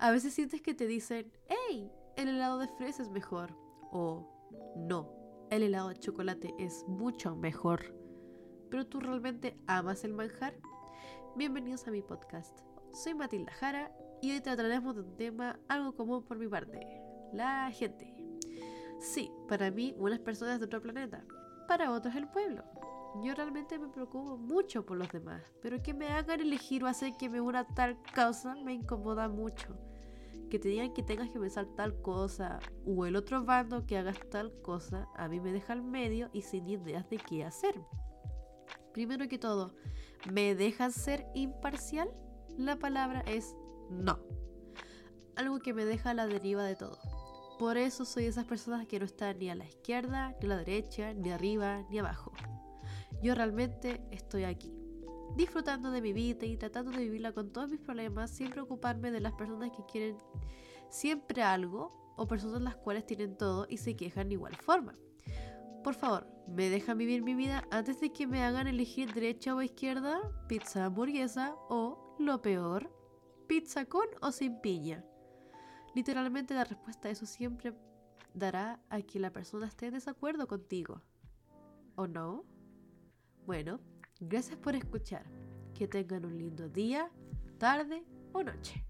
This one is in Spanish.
A veces sientes que te dicen, hey, el helado de fresa es mejor. O no, el helado de chocolate es mucho mejor. Pero tú realmente amas el manjar. Bienvenidos a mi podcast. Soy Matilda Jara y hoy trataremos de un tema algo común por mi parte, la gente. Sí, para mí unas personas de otro planeta, para otros el pueblo. Yo realmente me preocupo mucho por los demás, pero que me hagan elegir o hacer que me una tal causa me incomoda mucho. Que te digan que tengas que pensar tal cosa o el otro bando que hagas tal cosa, a mí me deja al medio y sin ideas de qué hacer. Primero que todo, ¿me dejas ser imparcial? La palabra es no. Algo que me deja a la deriva de todo. Por eso soy de esas personas que no están ni a la izquierda, ni a la derecha, ni arriba, ni abajo. Yo realmente estoy aquí, disfrutando de mi vida y tratando de vivirla con todos mis problemas sin preocuparme de las personas que quieren siempre algo o personas las cuales tienen todo y se quejan de igual forma. Por favor, ¿me dejan vivir mi vida antes de que me hagan elegir derecha o izquierda, pizza hamburguesa o, lo peor, pizza con o sin piña? Literalmente la respuesta a eso siempre dará a que la persona esté en desacuerdo contigo. ¿O no? Bueno, gracias por escuchar. Que tengan un lindo día, tarde o noche.